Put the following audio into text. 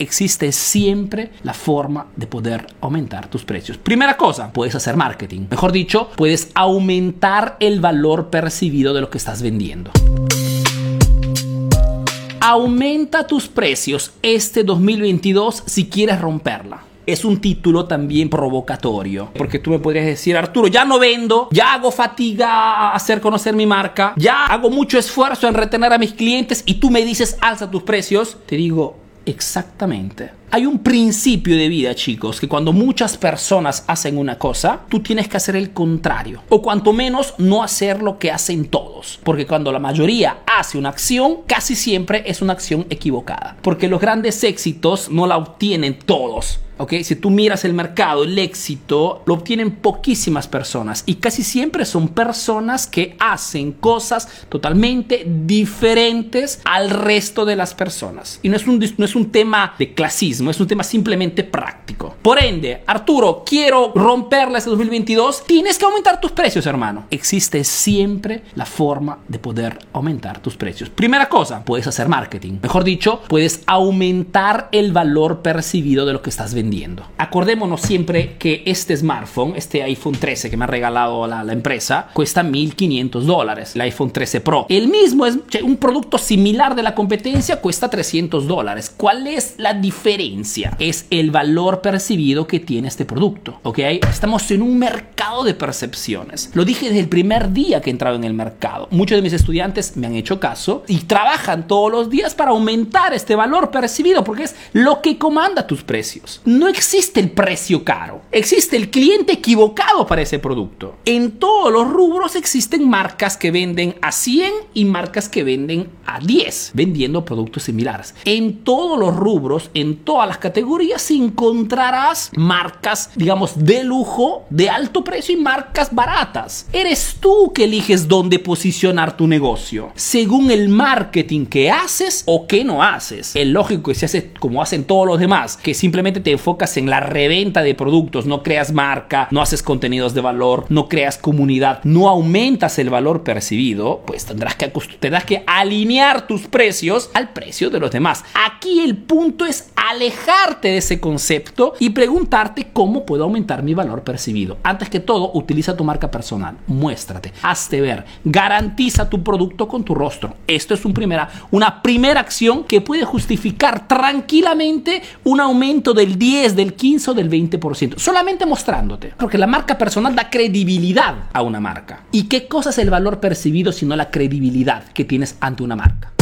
existe siempre la forma de poder aumentar tus precios. Primera cosa, puedes hacer marketing. Mejor dicho, puedes aumentar el valor percibido de lo que estás vendiendo. Aumenta tus precios este 2022 si quieres romperla es un título también provocatorio. Porque tú me podrías decir, Arturo, ya no vendo, ya hago fatiga a hacer conocer mi marca, ya hago mucho esfuerzo en retener a mis clientes y tú me dices, alza tus precios. Te digo, exactamente. Hay un principio de vida, chicos, que cuando muchas personas hacen una cosa, tú tienes que hacer el contrario. O cuanto menos no hacer lo que hacen todos. Porque cuando la mayoría hace una acción, casi siempre es una acción equivocada. Porque los grandes éxitos no la obtienen todos si tú miras el mercado, el éxito lo obtienen poquísimas personas y casi siempre son personas que hacen cosas totalmente diferentes al resto de las personas. Y no es un, no es un tema de clasismo, es un tema simplemente práctico. Por ende, Arturo, quiero romperla este 2022, tienes que aumentar tus precios, hermano. Existe siempre la forma de poder aumentar tus precios. Primera cosa, puedes hacer marketing. Mejor dicho, puedes aumentar el valor percibido de lo que estás vendiendo Acordémonos siempre que este smartphone, este iPhone 13 que me ha regalado la, empresa, cuesta 1.500 dólares, el iPhone 13 Pro. El mismo es un producto similar de la competencia, cuesta 300 dólares. ¿Cuál es la diferencia? Es el valor percibido que tiene este producto, ¿ok? Estamos en un mercado de percepciones. Lo dije desde el primer día que he entrado en el mercado. Muchos de mis estudiantes me han hecho caso y trabajan todos los días para aumentar este valor percibido porque es lo que comanda tus precios existe el precio caro, existe el cliente equivocado para ese producto. En todos los rubros existen marcas que venden a 100 y marcas que venden a 10, vendiendo productos similares. En todos los rubros, en todas las categorías, encontrarás marcas, digamos, de lujo, de alto precio y marcas baratas. Eres tú que eliges dónde posicionar tu negocio, según el marketing que haces o que no haces. Es lógico que se hace como hacen todos los demás, que simplemente te en la reventa de productos, no creas marca, no haces contenidos de valor, no creas comunidad, no aumentas el valor percibido, pues tendrás que, tendrás que alinear tus precios al precio de los demás. Aquí el punto es alejarte de ese concepto y preguntarte cómo puedo aumentar mi valor percibido. Antes que todo, utiliza tu marca personal, muéstrate, hazte ver, garantiza tu producto con tu rostro. Esto es un primera, una primera acción que puede justificar tranquilamente un aumento del 10 del 15 o del 20%, solamente mostrándote. Porque la marca personal da credibilidad a una marca. ¿Y qué cosa es el valor percibido sino la credibilidad que tienes ante una marca?